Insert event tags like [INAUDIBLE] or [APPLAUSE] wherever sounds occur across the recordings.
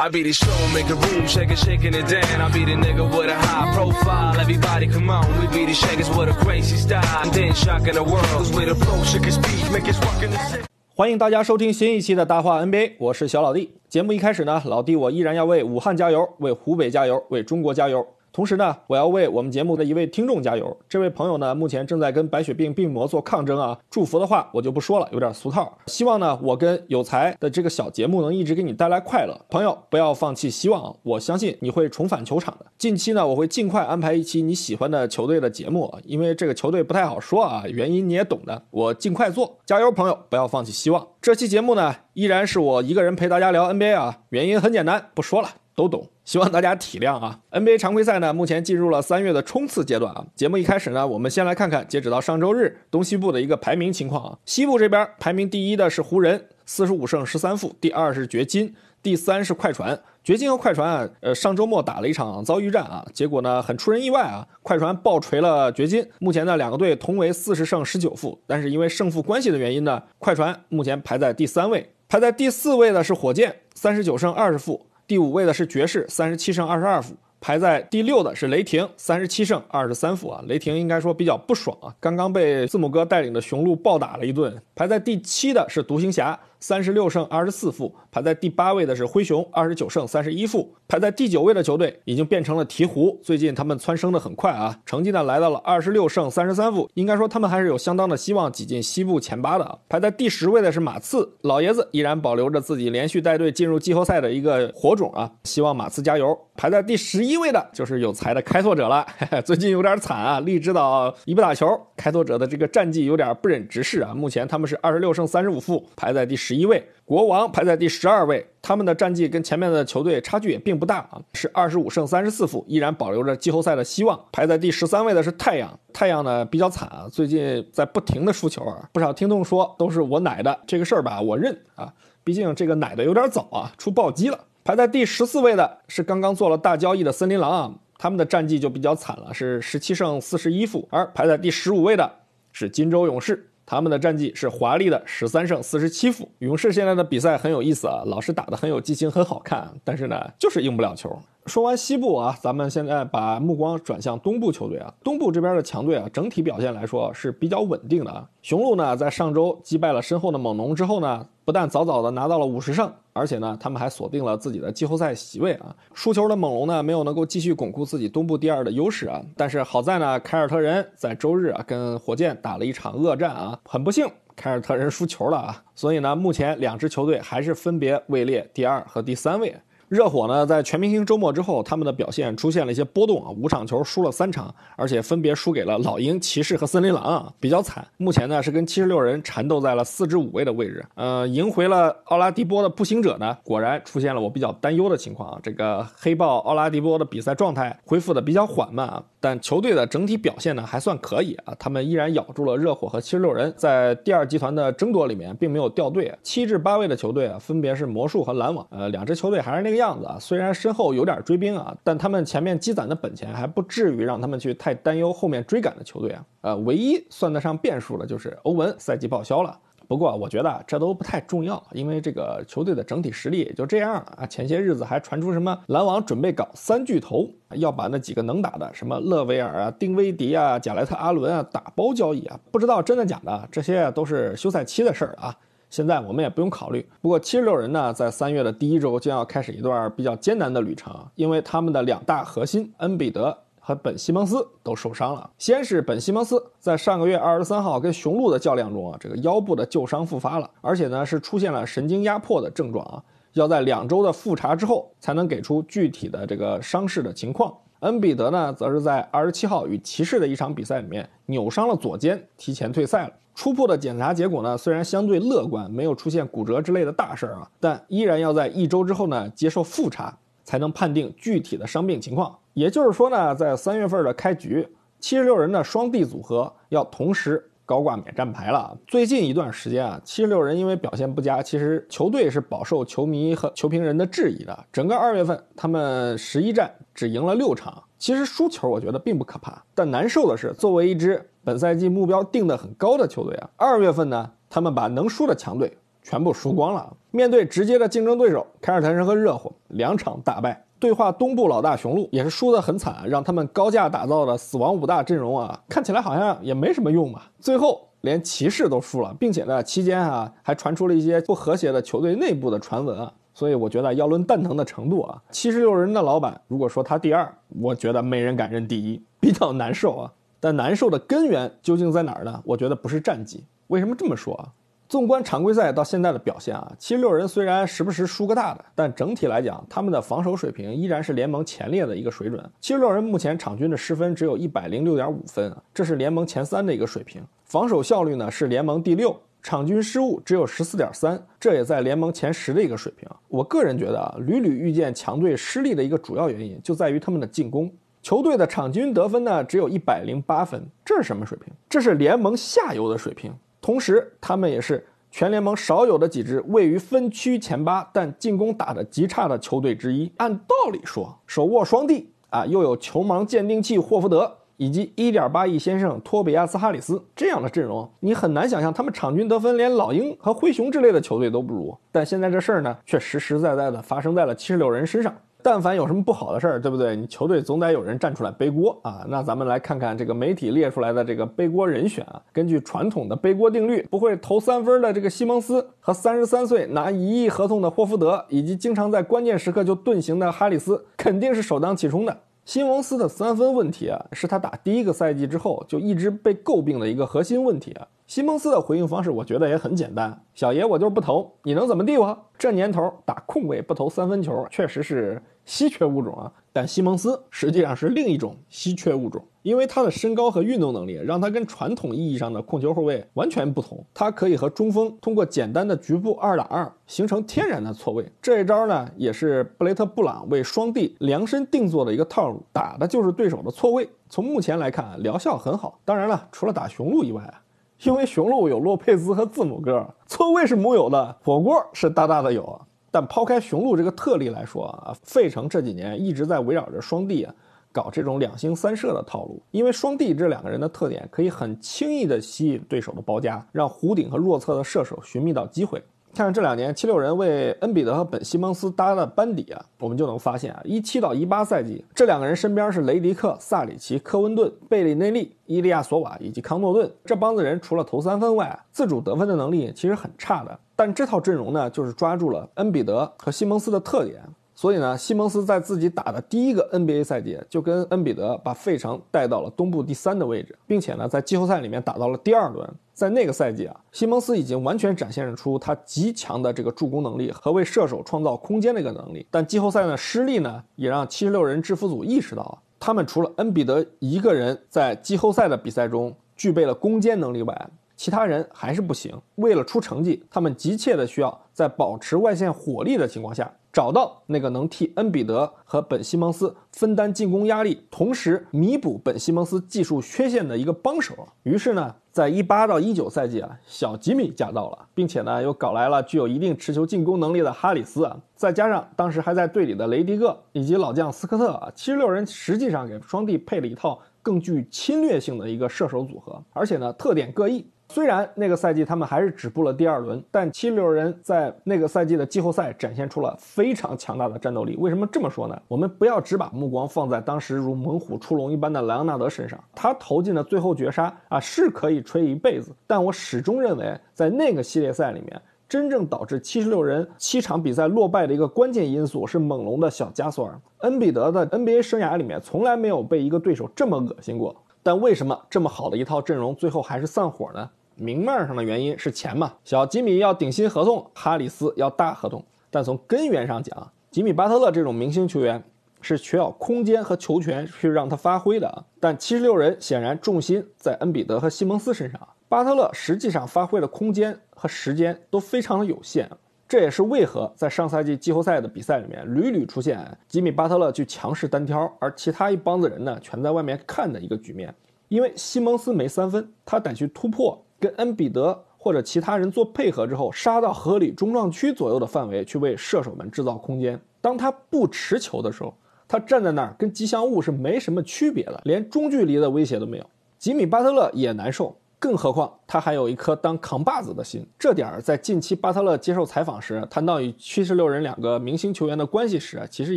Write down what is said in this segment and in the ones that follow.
I be the show, make a room, shake it, shaking it down. I be the nigga with a high profile. Everybody come on, we be the shakers with a crazy style. And then shocking the world, cause we the flow, shake his speed, make it rockin' the city. 欢迎大家收听新一期的大话 NBA，我是小老弟。节目一开始呢，老弟我依然要为武汉加油，为湖北加油，为中国加油。同时呢，我要为我们节目的一位听众加油。这位朋友呢，目前正在跟白血病病魔做抗争啊。祝福的话我就不说了，有点俗套。希望呢，我跟有才的这个小节目能一直给你带来快乐。朋友，不要放弃希望，我相信你会重返球场的。近期呢，我会尽快安排一期你喜欢的球队的节目，因为这个球队不太好说啊，原因你也懂的。我尽快做，加油，朋友，不要放弃希望。这期节目呢，依然是我一个人陪大家聊 NBA 啊，原因很简单，不说了。都懂，希望大家体谅啊。NBA 常规赛呢，目前进入了三月的冲刺阶段啊。节目一开始呢，我们先来看看截止到上周日东西部的一个排名情况啊。西部这边排名第一的是湖人，四十五胜十三负；第二是掘金，第三是快船。掘金和快船啊，呃，上周末打了一场遭遇战啊，结果呢很出人意外啊，快船爆锤了掘金。目前呢两个队同为四十胜十九负，但是因为胜负关系的原因呢，快船目前排在第三位，排在第四位的是火箭，三十九胜二十负。第五位的是爵士，三十七胜二十二负；排在第六的是雷霆，三十七胜二十三负啊。雷霆应该说比较不爽啊，刚刚被字母哥带领的雄鹿暴打了一顿。排在第七的是独行侠，三十六胜二十四负；排在第八位的是灰熊，二十九胜三十一负；排在第九位的球队已经变成了鹈鹕，最近他们蹿升的很快啊，成绩呢来到了二十六胜三十三负，应该说他们还是有相当的希望挤进西部前八的啊。排在第十位的是马刺，老爷子依然保留着自己连续带队进入季后赛的一个火种啊，希望马刺加油。排在第十一位的就是有才的开拓者了，嘿 [LAUGHS] 嘿最近有点惨啊，利指导一不打球，开拓者的这个战绩有点不忍直视啊，目前他们是二十六胜三十五负，排在第十十一位。国王排在第十二位，他们的战绩跟前面的球队差距也并不大啊，是二十五胜三十四负，依然保留着季后赛的希望。排在第十三位的是太阳，太阳呢比较惨啊，最近在不停的输球啊，不少听众说都是我奶的这个事儿吧，我认啊，毕竟这个奶的有点早啊，出暴击了。排在第十四位的是刚刚做了大交易的森林狼啊，他们的战绩就比较惨了，是十七胜四十一负，而排在第十五位的是金州勇士。他们的战绩是华丽的十三胜四十七负。勇士现在的比赛很有意思啊，老是打得很有激情，很好看，但是呢，就是赢不了球。说完西部啊，咱们现在把目光转向东部球队啊。东部这边的强队啊，整体表现来说是比较稳定的啊。雄鹿呢，在上周击败了身后的猛龙之后呢，不但早早的拿到了五十胜，而且呢，他们还锁定了自己的季后赛席位啊。输球的猛龙呢，没有能够继续巩固自己东部第二的优势啊。但是好在呢，凯尔特人在周日啊跟火箭打了一场恶战啊，很不幸。凯尔特人输球了啊，所以呢，目前两支球队还是分别位列第二和第三位。热火呢，在全明星周末之后，他们的表现出现了一些波动啊，五场球输了三场，而且分别输给了老鹰、骑士和森林狼啊，比较惨。目前呢，是跟七十六人缠斗在了四至五位的位置。呃，赢回了奥拉迪波的步行者呢，果然出现了我比较担忧的情况啊，这个黑豹奥拉迪波的比赛状态恢复的比较缓慢啊，但球队的整体表现呢还算可以啊，他们依然咬住了热火和七十六人，在第二集团的争夺里面并没有掉队。七至八位的球队啊，分别是魔术和篮网，呃，两支球队还是那个。样子啊，虽然身后有点追兵啊，但他们前面积攒的本钱还不至于让他们去太担忧后面追赶的球队啊。呃，唯一算得上变数的就是欧文赛季报销了。不过我觉得这都不太重要，因为这个球队的整体实力也就这样啊。前些日子还传出什么篮网准备搞三巨头，要把那几个能打的什么勒维尔啊、丁威迪啊、贾莱特阿伦啊打包交易啊，不知道真的假的，这些都是休赛期的事儿啊。现在我们也不用考虑。不过七十六人呢，在三月的第一周将要开始一段比较艰难的旅程，因为他们的两大核心恩比德和本西蒙斯都受伤了。先是本西蒙斯在上个月二十三号跟雄鹿的较量中啊，这个腰部的旧伤复发了，而且呢是出现了神经压迫的症状啊，要在两周的复查之后才能给出具体的这个伤势的情况。恩比德呢，则是在二十七号与骑士的一场比赛里面扭伤了左肩，提前退赛了。初步的检查结果呢，虽然相对乐观，没有出现骨折之类的大事儿啊，但依然要在一周之后呢接受复查，才能判定具体的伤病情况。也就是说呢，在三月份的开局，七十六人的双 D 组合要同时。高挂免战牌了。最近一段时间啊，七十六人因为表现不佳，其实球队是饱受球迷和球评人的质疑的。整个二月份，他们十一战只赢了六场。其实输球我觉得并不可怕，但难受的是，作为一支本赛季目标定得很高的球队啊，二月份呢，他们把能输的强队全部输光了。面对直接的竞争对手凯尔特人和热火，两场大败。对话东部老大雄鹿也是输得很惨，让他们高价打造的死亡五大阵容啊，看起来好像也没什么用嘛。最后连骑士都输了，并且呢期间啊还传出了一些不和谐的球队内部的传闻啊。所以我觉得要论蛋疼的程度啊，七十六人的老板如果说他第二，我觉得没人敢认第一，[LAUGHS] 比较难受啊。但难受的根源究竟在哪儿呢？我觉得不是战绩。为什么这么说啊？纵观常规赛到现在的表现啊，七十六人虽然时不时输个大的，但整体来讲，他们的防守水平依然是联盟前列的一个水准。七十六人目前场均的失分只有一百零六点五分，这是联盟前三的一个水平。防守效率呢是联盟第六，场均失误只有十四点三，这也在联盟前十的一个水平。我个人觉得啊，屡屡遇见强队失利的一个主要原因就在于他们的进攻。球队的场均得分呢只有一百零八分，这是什么水平？这是联盟下游的水平。同时，他们也是全联盟少有的几支位于分区前八但进攻打得极差的球队之一。按道理说，手握双帝啊，又有球盲鉴定器霍福德以及1.8亿先生托比亚斯哈里斯这样的阵容，你很难想象他们场均得分连老鹰和灰熊之类的球队都不如。但现在这事儿呢，却实实在在的发生在了七十六人身上。但凡有什么不好的事儿，对不对？你球队总得有人站出来背锅啊！那咱们来看看这个媒体列出来的这个背锅人选啊。根据传统的背锅定律，不会投三分的这个西蒙斯和三十三岁拿一亿合同的霍福德，以及经常在关键时刻就遁形的哈里斯，肯定是首当其冲的。西蒙斯的三分问题啊，是他打第一个赛季之后就一直被诟病的一个核心问题啊。西蒙斯的回应方式，我觉得也很简单：小爷我就是不投，你能怎么地我？这年头打控卫不投三分球，确实是稀缺物种啊。但西蒙斯实际上是另一种稀缺物种，因为他的身高和运动能力让他跟传统意义上的控球后卫完全不同。他可以和中锋通过简单的局部二打二形成天然的错位。这一招呢，也是布雷特·布朗为双帝量身定做的一个套路，打的就是对手的错位。从目前来看，疗效很好。当然了，除了打雄鹿以外啊。因为雄鹿有洛佩兹和字母哥，错位是木有的，火锅是大大的有。但抛开雄鹿这个特例来说啊，费城这几年一直在围绕着双帝啊，搞这种两星三射的套路。因为双帝这两个人的特点，可以很轻易的吸引对手的包夹，让弧顶和弱侧的射手寻觅到机会。看这两年七六人为恩比德和本西蒙斯搭的班底啊，我们就能发现啊，一七到一八赛季，这两个人身边是雷迪克、萨里奇、科温顿、贝里内利、伊利亚索瓦以及康诺顿这帮子人，除了投三分外，自主得分的能力其实很差的。但这套阵容呢，就是抓住了恩比德和西蒙斯的特点。所以呢，西蒙斯在自己打的第一个 NBA 赛季，就跟恩比德把费城带到了东部第三的位置，并且呢，在季后赛里面打到了第二轮。在那个赛季啊，西蒙斯已经完全展现出他极强的这个助攻能力和为射手创造空间的一个能力。但季后赛呢失利呢，也让七十六人制服组意识到啊，他们除了恩比德一个人在季后赛的比赛中具备了攻坚能力外，其他人还是不行。为了出成绩，他们急切的需要在保持外线火力的情况下。找到那个能替恩比德和本西蒙斯分担进攻压力，同时弥补本西蒙斯技术缺陷的一个帮手。于是呢，在一八到一九赛季啊，小吉米驾到了，并且呢，又搞来了具有一定持球进攻能力的哈里斯啊，再加上当时还在队里的雷迪克以及老将斯科特啊，七十六人实际上给双帝配了一套更具侵略性的一个射手组合，而且呢，特点各异。虽然那个赛季他们还是止步了第二轮，但七六人在那个赛季的季后赛展现出了非常强大的战斗力。为什么这么说呢？我们不要只把目光放在当时如猛虎出笼一般的莱昂纳德身上，他投进的最后绝杀啊是可以吹一辈子。但我始终认为，在那个系列赛里面，真正导致七十六人七场比赛落败的一个关键因素是猛龙的小加索尔。恩比德的 NBA 生涯里面从来没有被一个对手这么恶心过。但为什么这么好的一套阵容最后还是散伙呢？明面上的原因是钱嘛，小吉米要顶薪合同，哈里斯要大合同。但从根源上讲，吉米巴特勒这种明星球员是需要空间和球权去让他发挥的啊。但七十六人显然重心在恩比德和西蒙斯身上，巴特勒实际上发挥的空间和时间都非常的有限。这也是为何在上赛季季后赛的比赛里面屡屡出现吉米巴特勒去强势单挑，而其他一帮子人呢全在外面看的一个局面。因为西蒙斯没三分，他得去突破，跟恩比德或者其他人做配合之后，杀到合理中撞区左右的范围去为射手们制造空间。当他不持球的时候，他站在那儿跟吉祥物是没什么区别的，连中距离的威胁都没有。吉米巴特勒也难受。更何况他还有一颗当扛把子的心，这点儿在近期巴特勒接受采访时谈到与七十六人两个明星球员的关系时，其实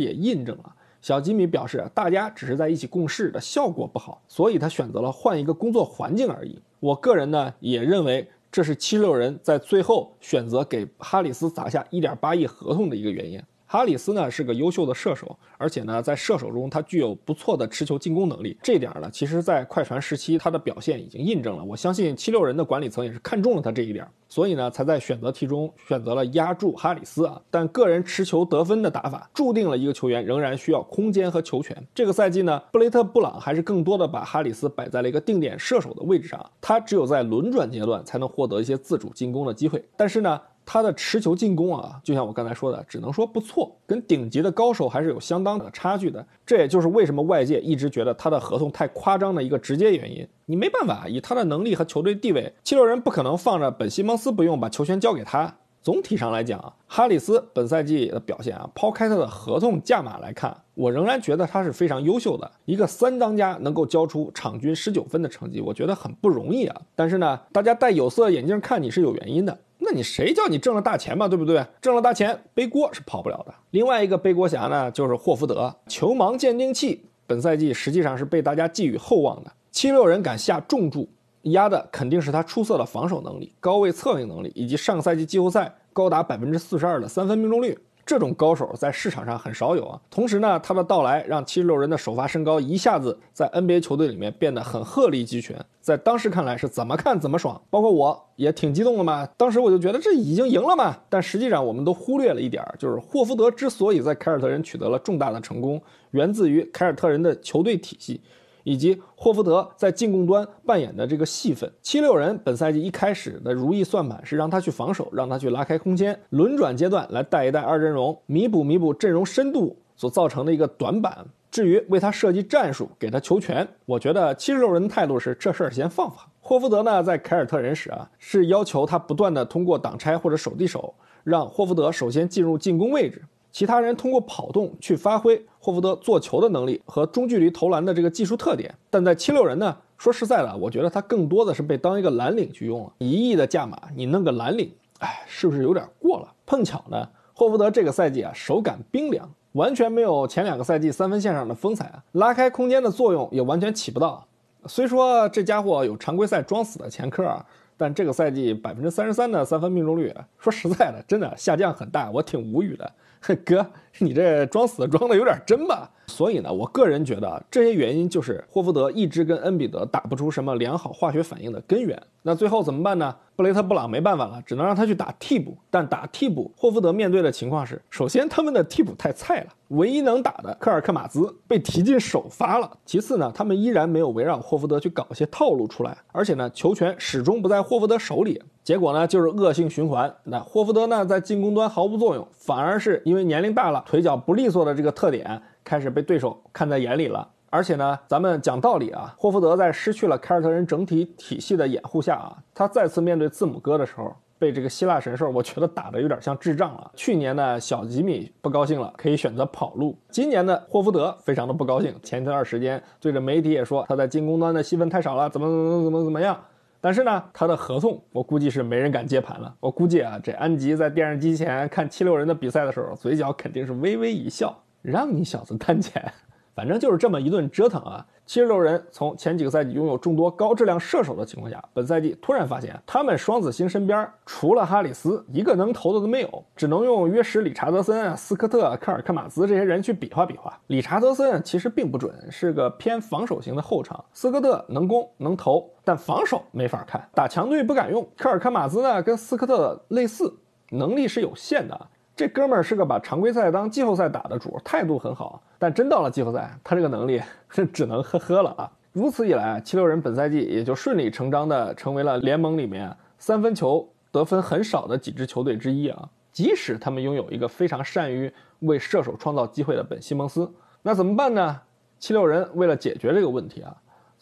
也印证了。小吉米表示，大家只是在一起共事的效果不好，所以他选择了换一个工作环境而已。我个人呢也认为这是七六人在最后选择给哈里斯砸下一点八亿合同的一个原因。哈里斯呢是个优秀的射手，而且呢在射手中他具有不错的持球进攻能力。这点呢，其实，在快船时期他的表现已经印证了。我相信七六人的管理层也是看中了他这一点，所以呢才在选择题中选择了压住哈里斯啊。但个人持球得分的打法，注定了一个球员仍然需要空间和球权。这个赛季呢，布雷特·布朗还是更多的把哈里斯摆在了一个定点射手的位置上，他只有在轮转阶段才能获得一些自主进攻的机会。但是呢。他的持球进攻啊，就像我刚才说的，只能说不错，跟顶级的高手还是有相当的差距的。这也就是为什么外界一直觉得他的合同太夸张的一个直接原因。你没办法，以他的能力和球队地位，七六人不可能放着本西蒙斯不用，把球权交给他。总体上来讲，哈里斯本赛季的表现啊，抛开他的合同价码来看，我仍然觉得他是非常优秀的一个三当家，能够交出场均十九分的成绩，我觉得很不容易啊。但是呢，大家戴有色眼镜看你是有原因的。你谁叫你挣了大钱嘛，对不对？挣了大钱背锅是跑不了的。另外一个背锅侠呢，就是霍福德，球盲鉴定器，本赛季实际上是被大家寄予厚望的。七六人敢下重注压的肯定是他出色的防守能力、高位策应能力，以及上赛季季后赛高达百分之四十二的三分命中率。这种高手在市场上很少有啊。同时呢，他的到来让七十六人的首发身高一下子在 NBA 球队里面变得很鹤立鸡群，在当时看来是怎么看怎么爽，包括我也挺激动的嘛。当时我就觉得这已经赢了嘛。但实际上我们都忽略了一点，就是霍福德之所以在凯尔特人取得了重大的成功，源自于凯尔特人的球队体系。以及霍福德在进攻端扮演的这个戏份，七六人本赛季一开始的如意算盘是让他去防守，让他去拉开空间，轮转阶段来带一带二阵容，弥补弥补阵容深度所造成的一个短板。至于为他设计战术，给他球权，我觉得七十六人的态度是这事儿先放放。霍福德呢，在凯尔特人时啊，是要求他不断的通过挡拆或者守地手，让霍福德首先进入进攻位置。其他人通过跑动去发挥霍福德做球的能力和中距离投篮的这个技术特点，但在七六人呢，说实在的，我觉得他更多的是被当一个蓝领去用了。一亿的价码，你弄个蓝领，哎，是不是有点过了？碰巧呢，霍福德这个赛季啊，手感冰凉，完全没有前两个赛季三分线上的风采啊，拉开空间的作用也完全起不到。虽说这家伙有常规赛装死的前科啊。但这个赛季百分之三十三的三分命中率，说实在的，真的下降很大，我挺无语的。[LAUGHS] 哥，你这装死装的有点真吧？所以呢，我个人觉得这些原因就是霍福德一直跟恩比德打不出什么良好化学反应的根源。那最后怎么办呢？布雷特·布朗没办法了，只能让他去打替补。但打替补，霍福德面对的情况是：首先，他们的替补太菜了，唯一能打的科尔克马兹被提进首发了；其次呢，他们依然没有围绕霍福德去搞一些套路出来，而且呢，球权始终不在霍福德手里。结果呢，就是恶性循环。那霍福德呢，在进攻端毫无作用，反而是因为年龄大了，腿脚不利索的这个特点。开始被对手看在眼里了，而且呢，咱们讲道理啊，霍福德在失去了凯尔特人整体体系的掩护下啊，他再次面对字母哥的时候，被这个希腊神兽，我觉得打的有点像智障了。去年呢，小吉米不高兴了，可以选择跑路；今年的霍福德非常的不高兴，前一段时间对着媒体也说他在进攻端的戏份太少了，怎么怎么怎么怎么样。但是呢，他的合同我估计是没人敢接盘了。我估计啊，这安吉在电视机前看七六人的比赛的时候，嘴角肯定是微微一笑。让你小子贪钱，反正就是这么一顿折腾啊！七十六人从前几个赛季拥有众多高质量射手的情况下，本赛季突然发现他们双子星身边除了哈里斯，一个能投的都没有，只能用约什、理查德森、斯科特、科尔克马兹这些人去比划比划。理查德森其实并不准，是个偏防守型的后场；斯科特能攻能投，但防守没法看，打强队不敢用。科尔克马兹呢，跟斯科特类似，能力是有限的。这哥们儿是个把常规赛当季后赛打的主，态度很好，但真到了季后赛，他这个能力是 [LAUGHS] 只能呵呵了啊！如此一来，七六人本赛季也就顺理成章的成为了联盟里面三分球得分很少的几支球队之一啊。即使他们拥有一个非常善于为射手创造机会的本西蒙斯，那怎么办呢？七六人为了解决这个问题啊。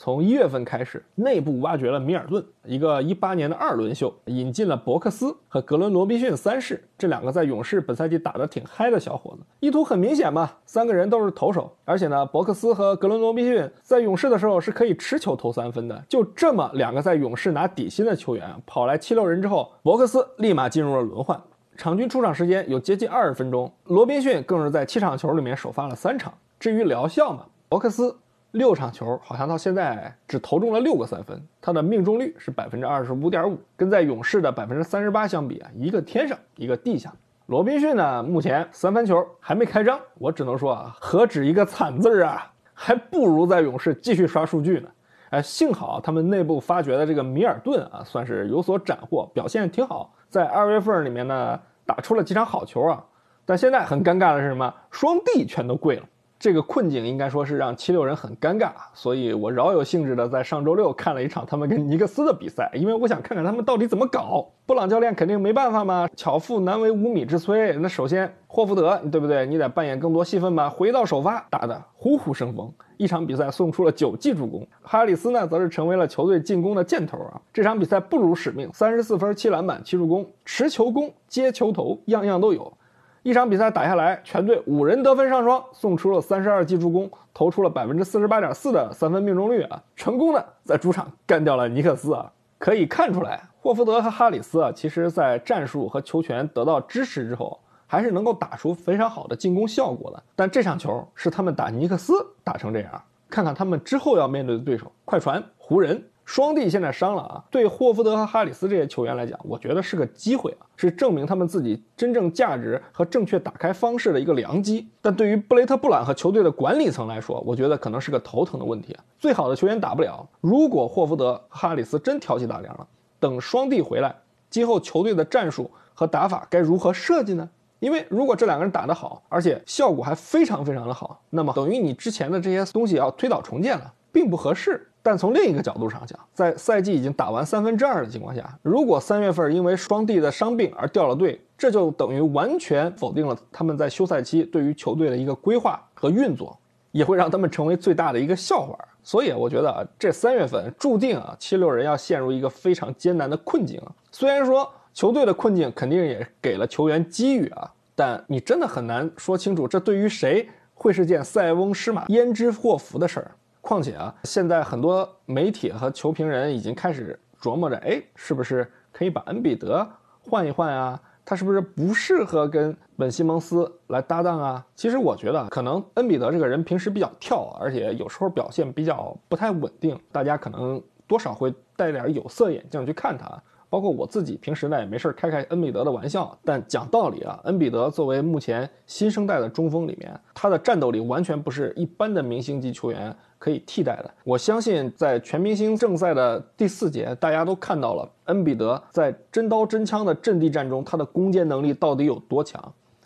从一月份开始，内部挖掘了米尔顿，一个一八年的二轮秀，引进了伯克斯和格伦罗宾逊三世这两个在勇士本赛季打得挺嗨的小伙子。意图很明显嘛，三个人都是投手，而且呢，伯克斯和格伦罗宾逊在勇士的时候是可以持球投三分的。就这么两个在勇士拿底薪的球员跑来七六人之后，伯克斯立马进入了轮换，场均出场时间有接近二十分钟。罗宾逊更是在七场球里面首发了三场。至于疗效嘛，伯克斯。六场球好像到现在只投中了六个三分，他的命中率是百分之二十五点五，跟在勇士的百分之三十八相比啊，一个天上一个地下。罗宾逊呢，目前三分球还没开张，我只能说啊，何止一个惨字啊，还不如在勇士继续刷数据呢。哎，幸好他们内部发掘的这个米尔顿啊，算是有所斩获，表现挺好，在二月份里面呢打出了几场好球啊。但现在很尴尬的是什么？双帝全都跪了。这个困境应该说是让七六人很尴尬，所以我饶有兴致的在上周六看了一场他们跟尼克斯的比赛，因为我想看看他们到底怎么搞。布朗教练肯定没办法嘛，巧妇难为无米之炊。那首先霍福德，对不对？你得扮演更多戏份吧。回到首发打的虎虎生风，一场比赛送出了九记助攻。哈里斯呢，则是成为了球队进攻的箭头啊。这场比赛不辱使命，三十四分、七篮板、七助攻，持球攻、接球投，样样都有。一场比赛打下来，全队五人得分上双，送出了三十二记助攻，投出了百分之四十八点四的三分命中率啊，成功的在主场干掉了尼克斯啊。可以看出来，霍福德和哈里斯啊，其实在战术和球权得到支持之后，还是能够打出非常好的进攻效果的。但这场球是他们打尼克斯打成这样，看看他们之后要面对的对手——快船、湖人。双帝现在伤了啊，对霍福德和哈里斯这些球员来讲，我觉得是个机会啊，是证明他们自己真正价值和正确打开方式的一个良机。但对于布雷特·布朗和球队的管理层来说，我觉得可能是个头疼的问题啊。最好的球员打不了，如果霍福德、哈里斯真挑起大梁了，等双帝回来，今后球队的战术和打法该如何设计呢？因为如果这两个人打得好，而且效果还非常非常的好，那么等于你之前的这些东西要推倒重建了，并不合适。但从另一个角度上讲，在赛季已经打完三分之二的情况下，如果三月份因为双帝的伤病而掉了队，这就等于完全否定了他们在休赛期对于球队的一个规划和运作，也会让他们成为最大的一个笑话。所以我觉得啊，这三月份注定啊，七六人要陷入一个非常艰难的困境啊。虽然说球队的困境肯定也给了球员机遇啊，但你真的很难说清楚这对于谁会是件塞翁失马焉知祸福的事儿。况且啊，现在很多媒体和球评人已经开始琢磨着，哎，是不是可以把恩比德换一换啊？他是不是不适合跟本西蒙斯来搭档啊？其实我觉得，可能恩比德这个人平时比较跳，而且有时候表现比较不太稳定，大家可能多少会戴点有色眼镜去看他。包括我自己平时呢也没事开开恩比德的玩笑，但讲道理啊，恩比德作为目前新生代的中锋里面，他的战斗力完全不是一般的明星级球员可以替代的。我相信在全明星正赛的第四节，大家都看到了恩比德在真刀真枪的阵地战中，他的攻坚能力到底有多强。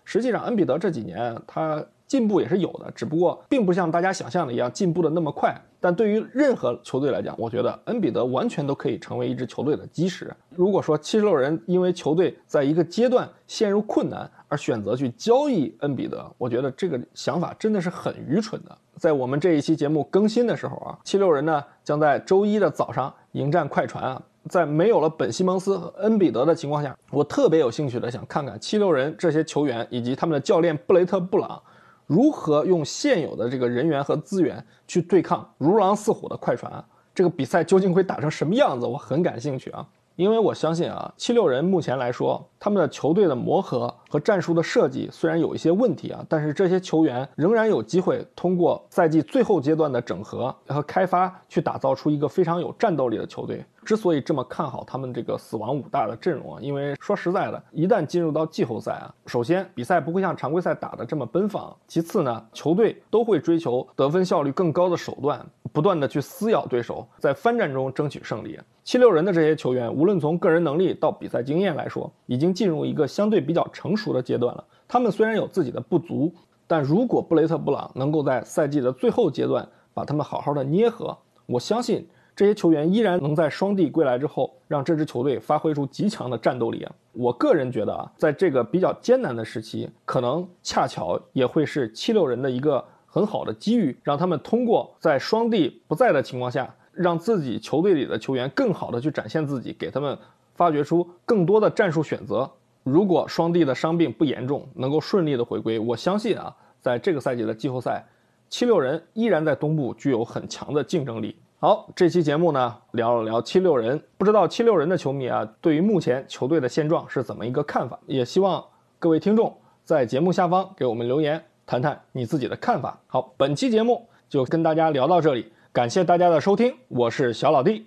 实际上，恩比德这几年他。进步也是有的，只不过并不像大家想象的一样进步的那么快。但对于任何球队来讲，我觉得恩比德完全都可以成为一支球队的基石。如果说七十六人因为球队在一个阶段陷入困难而选择去交易恩比德，我觉得这个想法真的是很愚蠢的。在我们这一期节目更新的时候啊，七六人呢将在周一的早上迎战快船啊。在没有了本西蒙斯和恩比德的情况下，我特别有兴趣的想看看七六人这些球员以及他们的教练布雷特·布朗。如何用现有的这个人员和资源去对抗如狼似虎的快船？这个比赛究竟会打成什么样子？我很感兴趣啊！因为我相信啊，七六人目前来说，他们的球队的磨合和战术的设计虽然有一些问题啊，但是这些球员仍然有机会通过赛季最后阶段的整合和开发，去打造出一个非常有战斗力的球队。之所以这么看好他们这个死亡五大的阵容啊，因为说实在的，一旦进入到季后赛啊，首先比赛不会像常规赛打的这么奔放，其次呢，球队都会追求得分效率更高的手段，不断的去撕咬对手，在翻战中争取胜利。七六人的这些球员，无论从个人能力到比赛经验来说，已经进入一个相对比较成熟的阶段了。他们虽然有自己的不足，但如果布雷特·布朗能够在赛季的最后阶段把他们好好的捏合，我相信。这些球员依然能在双帝归来之后，让这支球队发挥出极强的战斗力！我个人觉得啊，在这个比较艰难的时期，可能恰巧也会是七六人的一个很好的机遇，让他们通过在双帝不在的情况下，让自己球队里的球员更好的去展现自己，给他们发掘出更多的战术选择。如果双帝的伤病不严重，能够顺利的回归，我相信啊，在这个赛季的季后赛，七六人依然在东部具有很强的竞争力。好，这期节目呢聊了聊七六人，不知道七六人的球迷啊，对于目前球队的现状是怎么一个看法？也希望各位听众在节目下方给我们留言，谈谈你自己的看法。好，本期节目就跟大家聊到这里，感谢大家的收听，我是小老弟。